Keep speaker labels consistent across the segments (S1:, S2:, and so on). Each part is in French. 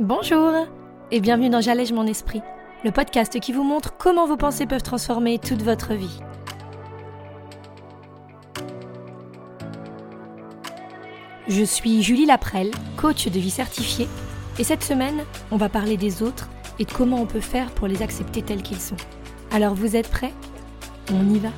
S1: Bonjour et bienvenue dans J'allège mon esprit, le podcast qui vous montre comment vos pensées peuvent transformer toute votre vie. Je suis Julie Laprelle, coach de vie certifiée, et cette semaine, on va parler des autres et de comment on peut faire pour les accepter tels qu'ils sont. Alors vous êtes prêts? On y va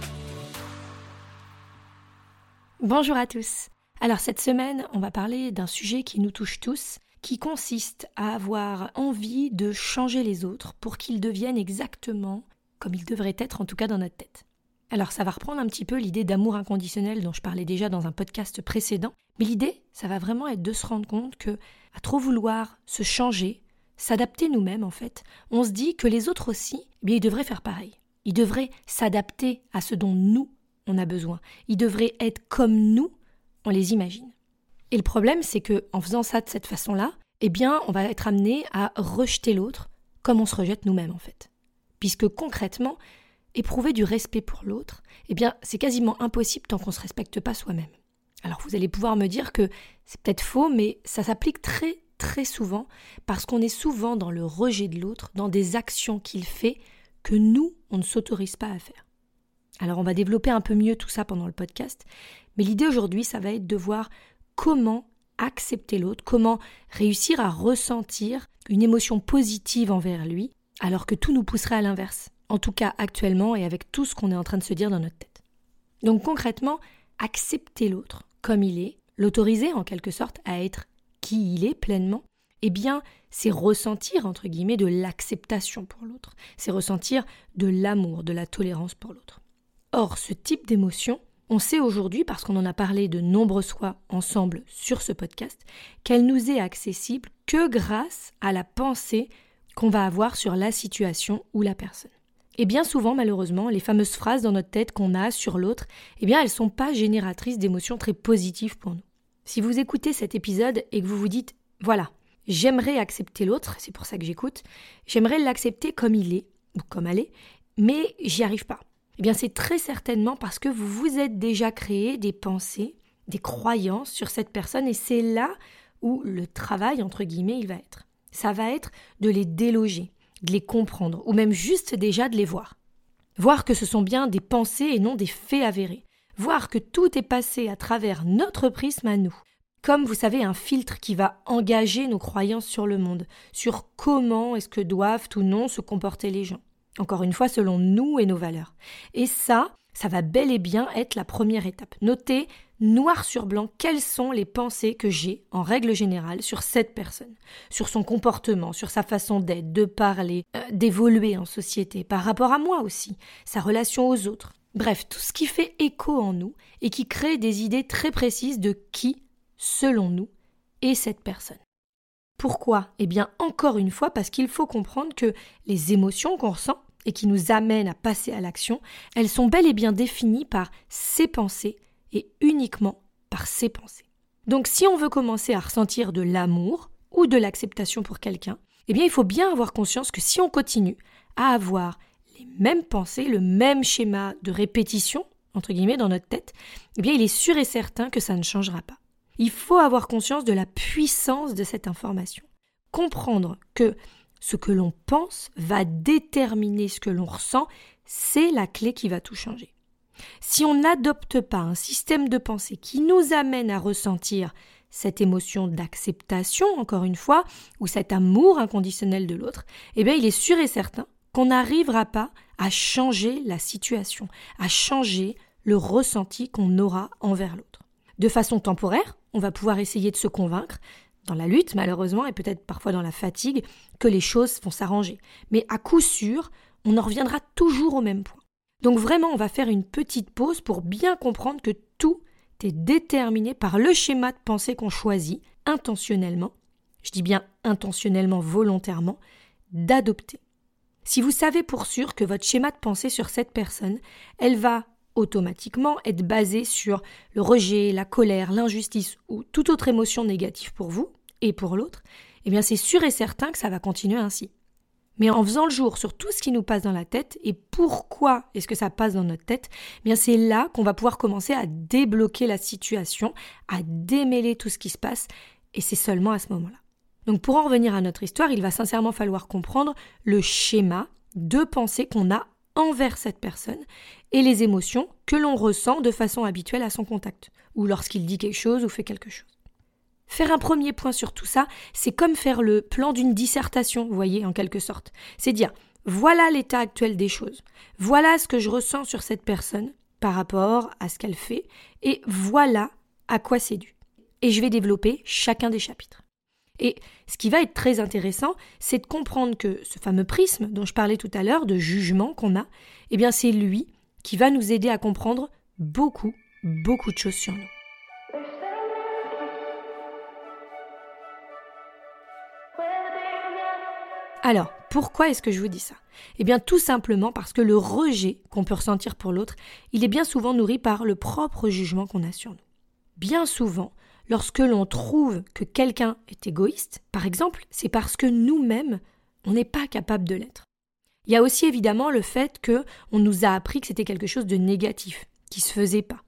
S1: Bonjour à tous. Alors cette semaine, on va parler d'un sujet qui nous touche tous, qui consiste à avoir envie de changer les autres pour qu'ils deviennent exactement comme ils devraient être, en tout cas dans notre tête. Alors ça va reprendre un petit peu l'idée d'amour inconditionnel dont je parlais déjà dans un podcast précédent, mais l'idée, ça va vraiment être de se rendre compte que, à trop vouloir se changer, s'adapter nous-mêmes en fait, on se dit que les autres aussi, eh ils devraient faire pareil. Ils devraient s'adapter à ce dont nous on a besoin. Ils devraient être comme nous, on les imagine. Et le problème, c'est que en faisant ça de cette façon-là, eh bien, on va être amené à rejeter l'autre comme on se rejette nous-mêmes en fait. Puisque concrètement, éprouver du respect pour l'autre, eh bien, c'est quasiment impossible tant qu'on ne se respecte pas soi-même. Alors vous allez pouvoir me dire que c'est peut-être faux, mais ça s'applique très très souvent parce qu'on est souvent dans le rejet de l'autre, dans des actions qu'il fait que nous, on ne s'autorise pas à faire. Alors on va développer un peu mieux tout ça pendant le podcast, mais l'idée aujourd'hui, ça va être de voir comment accepter l'autre, comment réussir à ressentir une émotion positive envers lui, alors que tout nous pousserait à l'inverse, en tout cas actuellement et avec tout ce qu'on est en train de se dire dans notre tête. Donc concrètement, accepter l'autre comme il est, l'autoriser en quelque sorte à être qui il est pleinement, eh bien, c'est ressentir, entre guillemets, de l'acceptation pour l'autre, c'est ressentir de l'amour, de la tolérance pour l'autre. Or, ce type d'émotion, on sait aujourd'hui, parce qu'on en a parlé de nombreuses fois ensemble sur ce podcast, qu'elle nous est accessible que grâce à la pensée qu'on va avoir sur la situation ou la personne. Et bien souvent, malheureusement, les fameuses phrases dans notre tête qu'on a sur l'autre, eh bien, elles ne sont pas génératrices d'émotions très positives pour nous. Si vous écoutez cet épisode et que vous vous dites, voilà, j'aimerais accepter l'autre, c'est pour ça que j'écoute, j'aimerais l'accepter comme il est, ou comme elle est, mais j'y arrive pas. Eh bien, c'est très certainement parce que vous vous êtes déjà créé des pensées, des croyances sur cette personne, et c'est là où le travail, entre guillemets, il va être. Ça va être de les déloger, de les comprendre, ou même juste déjà de les voir. Voir que ce sont bien des pensées et non des faits avérés. Voir que tout est passé à travers notre prisme à nous. Comme vous savez, un filtre qui va engager nos croyances sur le monde, sur comment est-ce que doivent ou non se comporter les gens. Encore une fois, selon nous et nos valeurs. Et ça, ça va bel et bien être la première étape. Notez noir sur blanc quelles sont les pensées que j'ai, en règle générale, sur cette personne, sur son comportement, sur sa façon d'être, de parler, euh, d'évoluer en société, par rapport à moi aussi, sa relation aux autres. Bref, tout ce qui fait écho en nous et qui crée des idées très précises de qui, selon nous, est cette personne. Pourquoi? Eh bien, encore une fois, parce qu'il faut comprendre que les émotions qu'on ressent et qui nous amènent à passer à l'action, elles sont bel et bien définies par ces pensées et uniquement par ces pensées. Donc, si on veut commencer à ressentir de l'amour ou de l'acceptation pour quelqu'un, eh bien, il faut bien avoir conscience que si on continue à avoir les mêmes pensées, le même schéma de répétition, entre guillemets, dans notre tête, eh bien, il est sûr et certain que ça ne changera pas. Il faut avoir conscience de la puissance de cette information. Comprendre que ce que l'on pense va déterminer ce que l'on ressent, c'est la clé qui va tout changer. Si on n'adopte pas un système de pensée qui nous amène à ressentir cette émotion d'acceptation, encore une fois, ou cet amour inconditionnel de l'autre, eh bien, il est sûr et certain qu'on n'arrivera pas à changer la situation, à changer le ressenti qu'on aura envers l'autre. De façon temporaire, on va pouvoir essayer de se convaincre, dans la lutte malheureusement, et peut-être parfois dans la fatigue, que les choses vont s'arranger. Mais à coup sûr, on en reviendra toujours au même point. Donc vraiment, on va faire une petite pause pour bien comprendre que tout est déterminé par le schéma de pensée qu'on choisit intentionnellement, je dis bien intentionnellement, volontairement, d'adopter. Si vous savez pour sûr que votre schéma de pensée sur cette personne, elle va automatiquement être basé sur le rejet, la colère, l'injustice ou toute autre émotion négative pour vous et pour l'autre, eh bien c'est sûr et certain que ça va continuer ainsi. Mais en faisant le jour sur tout ce qui nous passe dans la tête et pourquoi est-ce que ça passe dans notre tête, eh bien c'est là qu'on va pouvoir commencer à débloquer la situation, à démêler tout ce qui se passe et c'est seulement à ce moment-là. Donc pour en revenir à notre histoire, il va sincèrement falloir comprendre le schéma de pensée qu'on a envers cette personne et les émotions que l'on ressent de façon habituelle à son contact, ou lorsqu'il dit quelque chose ou fait quelque chose. Faire un premier point sur tout ça, c'est comme faire le plan d'une dissertation, vous voyez, en quelque sorte. C'est dire, voilà l'état actuel des choses, voilà ce que je ressens sur cette personne par rapport à ce qu'elle fait, et voilà à quoi c'est dû. Et je vais développer chacun des chapitres. Et ce qui va être très intéressant, c'est de comprendre que ce fameux prisme dont je parlais tout à l'heure, de jugement qu'on a, eh bien c'est lui qui va nous aider à comprendre beaucoup, beaucoup de choses sur nous. Alors, pourquoi est-ce que je vous dis ça? Eh bien, tout simplement parce que le rejet qu'on peut ressentir pour l'autre, il est bien souvent nourri par le propre jugement qu'on a sur nous. Bien souvent, lorsque l'on trouve que quelqu'un est égoïste, par exemple, c'est parce que nous-mêmes, on n'est pas capable de l'être. Il y a aussi évidemment le fait que on nous a appris que c'était quelque chose de négatif, qui se faisait pas.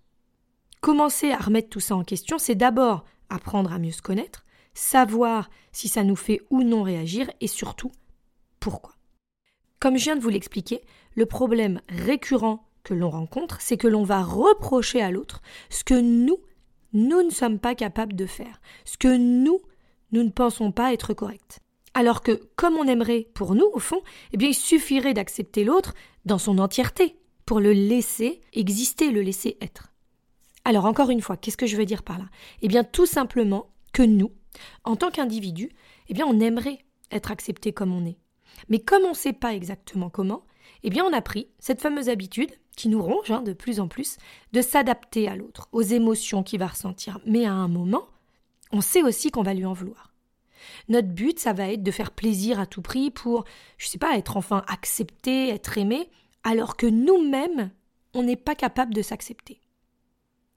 S1: Commencer à remettre tout ça en question, c'est d'abord apprendre à mieux se connaître, savoir si ça nous fait ou non réagir et surtout pourquoi. Comme je viens de vous l'expliquer, le problème récurrent que l'on rencontre, c'est que l'on va reprocher à l'autre ce que nous, nous ne sommes pas capables de faire, ce que nous, nous ne pensons pas être correct. Alors que, comme on aimerait pour nous, au fond, eh bien, il suffirait d'accepter l'autre dans son entièreté, pour le laisser exister, le laisser être. Alors, encore une fois, qu'est-ce que je veux dire par là? Eh bien, tout simplement que nous, en tant qu'individus, eh bien, on aimerait être accepté comme on est. Mais comme on ne sait pas exactement comment, eh bien on a pris cette fameuse habitude, qui nous ronge hein, de plus en plus, de s'adapter à l'autre, aux émotions qu'il va ressentir. Mais à un moment, on sait aussi qu'on va lui en vouloir. Notre but, ça va être de faire plaisir à tout prix pour, je sais pas, être enfin accepté, être aimé, alors que nous-mêmes, on n'est pas capable de s'accepter.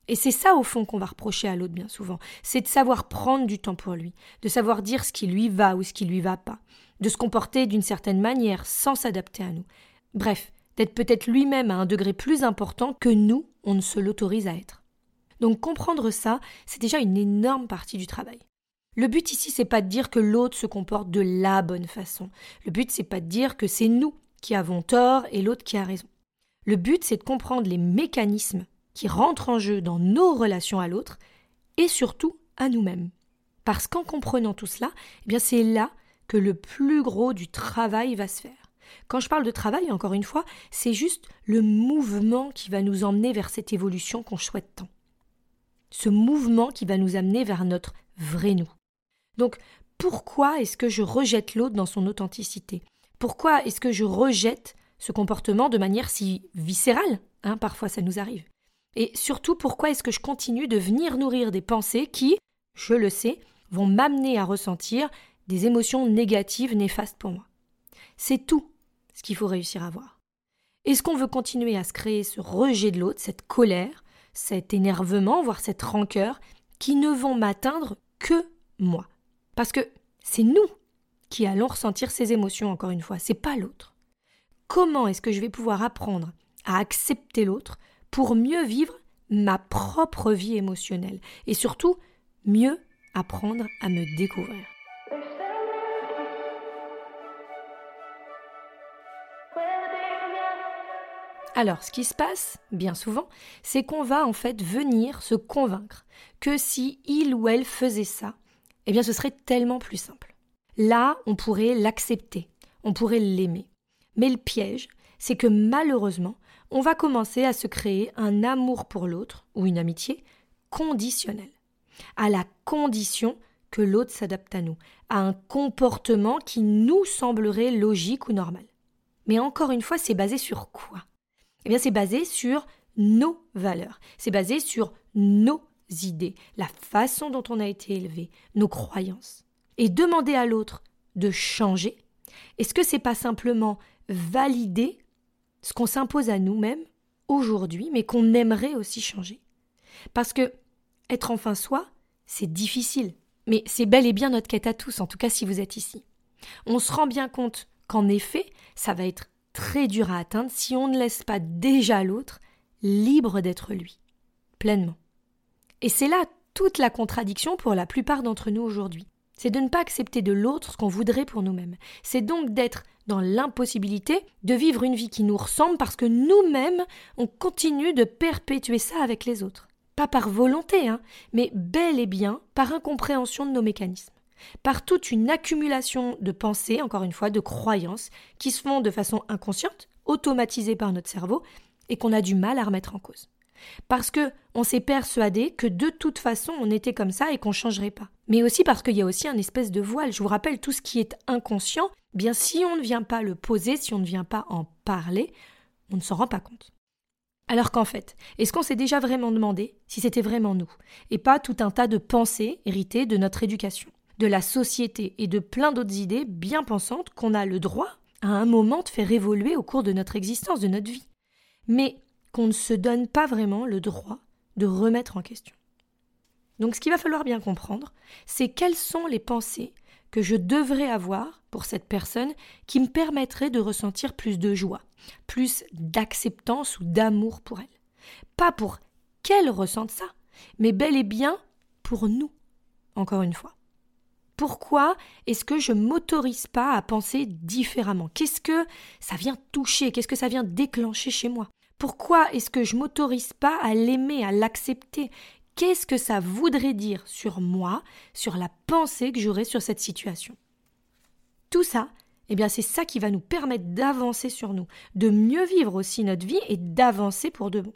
S1: Et c'est ça, au fond, qu'on va reprocher à l'autre bien souvent. C'est de savoir prendre du temps pour lui, de savoir dire ce qui lui va ou ce qui lui va pas, de se comporter d'une certaine manière sans s'adapter à nous. Bref, d'être peut-être lui-même à un degré plus important que nous, on ne se l'autorise à être. Donc comprendre ça, c'est déjà une énorme partie du travail. Le but ici, c'est pas de dire que l'autre se comporte de la bonne façon. Le but, c'est pas de dire que c'est nous qui avons tort et l'autre qui a raison. Le but, c'est de comprendre les mécanismes qui rentrent en jeu dans nos relations à l'autre et surtout à nous-mêmes. Parce qu'en comprenant tout cela, eh bien c'est là que le plus gros du travail va se faire. Quand je parle de travail, encore une fois, c'est juste le mouvement qui va nous emmener vers cette évolution qu'on souhaite tant. Ce mouvement qui va nous amener vers notre vrai nous. Donc, pourquoi est-ce que je rejette l'autre dans son authenticité? Pourquoi est-ce que je rejette ce comportement de manière si viscérale hein, Parfois, ça nous arrive? Et surtout, pourquoi est-ce que je continue de venir nourrir des pensées qui, je le sais, vont m'amener à ressentir des émotions négatives néfastes pour moi? C'est tout ce qu'il faut réussir à voir. Est-ce qu'on veut continuer à se créer ce rejet de l'autre, cette colère, cet énervement, voire cette rancœur, qui ne vont m'atteindre que moi? Parce que c'est nous qui allons ressentir ces émotions, encore une fois, c'est pas l'autre. Comment est-ce que je vais pouvoir apprendre à accepter l'autre pour mieux vivre ma propre vie émotionnelle et surtout mieux apprendre à me découvrir? Alors, ce qui se passe, bien souvent, c'est qu'on va en fait venir se convaincre que si il ou elle faisait ça, eh bien ce serait tellement plus simple. Là, on pourrait l'accepter, on pourrait l'aimer. Mais le piège, c'est que malheureusement, on va commencer à se créer un amour pour l'autre, ou une amitié, conditionnelle, à la condition que l'autre s'adapte à nous, à un comportement qui nous semblerait logique ou normal. Mais encore une fois, c'est basé sur quoi? Eh bien, c'est basé sur nos valeurs. C'est basé sur nos idées, la façon dont on a été élevé, nos croyances. Et demander à l'autre de changer, est-ce que c'est pas simplement valider ce qu'on s'impose à nous-mêmes aujourd'hui, mais qu'on aimerait aussi changer? Parce que être enfin soi, c'est difficile, mais c'est bel et bien notre quête à tous, en tout cas si vous êtes ici. On se rend bien compte qu'en effet, ça va être très dur à atteindre si on ne laisse pas déjà l'autre libre d'être lui, pleinement. Et c'est là toute la contradiction pour la plupart d'entre nous aujourd'hui. C'est de ne pas accepter de l'autre ce qu'on voudrait pour nous-mêmes. C'est donc d'être dans l'impossibilité de vivre une vie qui nous ressemble parce que nous-mêmes, on continue de perpétuer ça avec les autres. Pas par volonté, hein, mais bel et bien par incompréhension de nos mécanismes. Par toute une accumulation de pensées, encore une fois, de croyances, qui se font de façon inconsciente, automatisées par notre cerveau, et qu'on a du mal à remettre en cause. Parce que on s'est persuadé que de toute façon on était comme ça et qu'on changerait pas. Mais aussi parce qu'il y a aussi un espèce de voile. Je vous rappelle, tout ce qui est inconscient, bien si on ne vient pas le poser, si on ne vient pas en parler, on ne s'en rend pas compte. Alors qu'en fait, est-ce qu'on s'est déjà vraiment demandé si c'était vraiment nous, et pas tout un tas de pensées héritées de notre éducation, de la société et de plein d'autres idées bien pensantes qu'on a le droit à un moment de faire évoluer au cours de notre existence, de notre vie, mais qu'on ne se donne pas vraiment le droit de remettre en question. Donc ce qu'il va falloir bien comprendre, c'est quelles sont les pensées que je devrais avoir pour cette personne qui me permettrait de ressentir plus de joie, plus d'acceptance ou d'amour pour elle. Pas pour qu'elle ressente ça, mais bel et bien pour nous, encore une fois. Pourquoi est-ce que je m'autorise pas à penser différemment? Qu'est-ce que ça vient toucher? Qu'est-ce que ça vient déclencher chez moi? Pourquoi est-ce que je m'autorise pas à l'aimer, à l'accepter? Qu'est-ce que ça voudrait dire sur moi, sur la pensée que j'aurais sur cette situation? Tout ça, eh bien c'est ça qui va nous permettre d'avancer sur nous, de mieux vivre aussi notre vie et d'avancer pour de bon.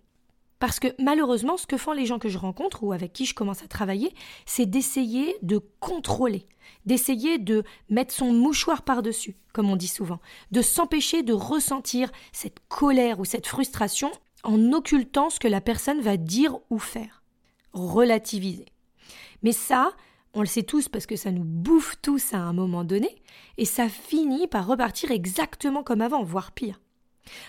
S1: Parce que malheureusement, ce que font les gens que je rencontre ou avec qui je commence à travailler, c'est d'essayer de contrôler, d'essayer de mettre son mouchoir par-dessus, comme on dit souvent, de s'empêcher de ressentir cette colère ou cette frustration en occultant ce que la personne va dire ou faire relativiser. Mais ça, on le sait tous parce que ça nous bouffe tous à un moment donné, et ça finit par repartir exactement comme avant, voire pire.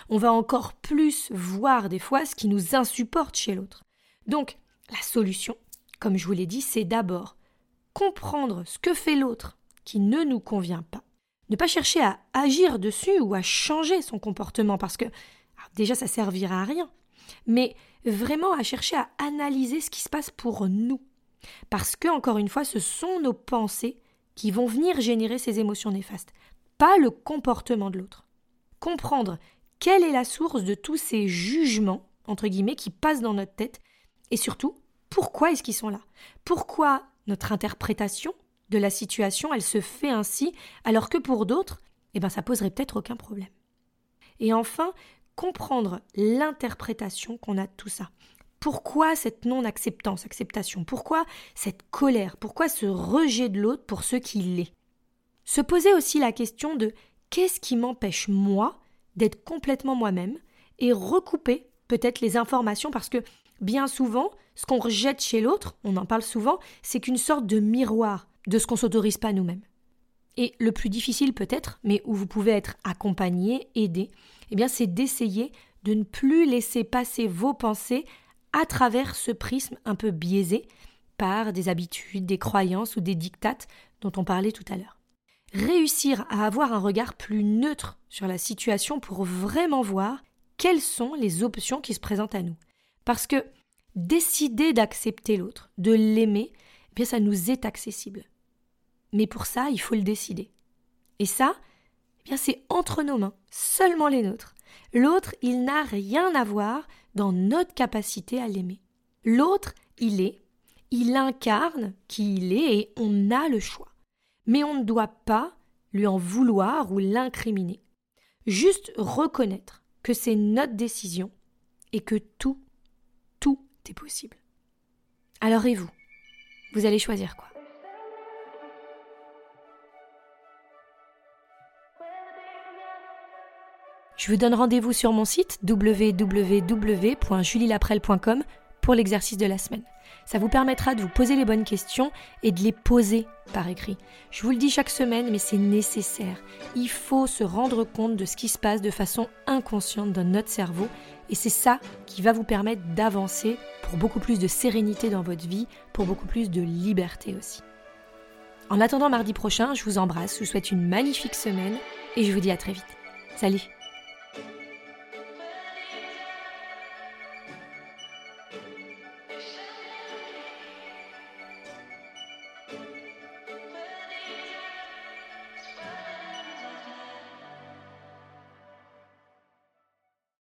S1: On va encore plus voir des fois ce qui nous insupporte chez l'autre. Donc, la solution, comme je vous l'ai dit, c'est d'abord comprendre ce que fait l'autre qui ne nous convient pas. Ne pas chercher à agir dessus ou à changer son comportement parce que déjà ça servira à rien. Mais vraiment à chercher à analyser ce qui se passe pour nous. Parce que, encore une fois, ce sont nos pensées qui vont venir générer ces émotions néfastes, pas le comportement de l'autre. Comprendre quelle est la source de tous ces jugements, entre guillemets, qui passent dans notre tête, et surtout, pourquoi est-ce qu'ils sont là? Pourquoi notre interprétation de la situation, elle se fait ainsi, alors que pour d'autres, eh ben, ça poserait peut-être aucun problème? Et enfin, comprendre l'interprétation qu'on a de tout ça. Pourquoi cette non-acceptance, acceptation? Pourquoi cette colère? Pourquoi ce rejet de l'autre pour ce qu'il est? Se poser aussi la question de qu'est-ce qui m'empêche moi d'être complètement moi-même et recouper peut-être les informations parce que bien souvent, ce qu'on rejette chez l'autre, on en parle souvent, c'est qu'une sorte de miroir de ce qu'on s'autorise pas nous-mêmes. Et le plus difficile peut-être, mais où vous pouvez être accompagné, aidé, eh bien c'est d'essayer de ne plus laisser passer vos pensées à travers ce prisme un peu biaisé par des habitudes, des croyances ou des dictates dont on parlait tout à l'heure. Réussir à avoir un regard plus neutre sur la situation pour vraiment voir quelles sont les options qui se présentent à nous. Parce que décider d'accepter l'autre, de l'aimer, eh bien ça nous est accessible. Mais pour ça, il faut le décider. Et ça, eh bien c'est entre nos mains, seulement les nôtres. L'autre, il n'a rien à voir dans notre capacité à l'aimer. L'autre, il est, il incarne qui il est et on a le choix. Mais on ne doit pas lui en vouloir ou l'incriminer. Juste reconnaître que c'est notre décision et que tout, tout est possible. Alors et vous? Vous allez choisir quoi? Je vous donne rendez-vous sur mon site www.julielaprel.com pour l'exercice de la semaine. Ça vous permettra de vous poser les bonnes questions et de les poser par écrit. Je vous le dis chaque semaine, mais c'est nécessaire. Il faut se rendre compte de ce qui se passe de façon inconsciente dans notre cerveau et c'est ça qui va vous permettre d'avancer pour beaucoup plus de sérénité dans votre vie, pour beaucoup plus de liberté aussi. En attendant mardi prochain, je vous embrasse, je vous souhaite une magnifique semaine et je vous dis à très vite. Salut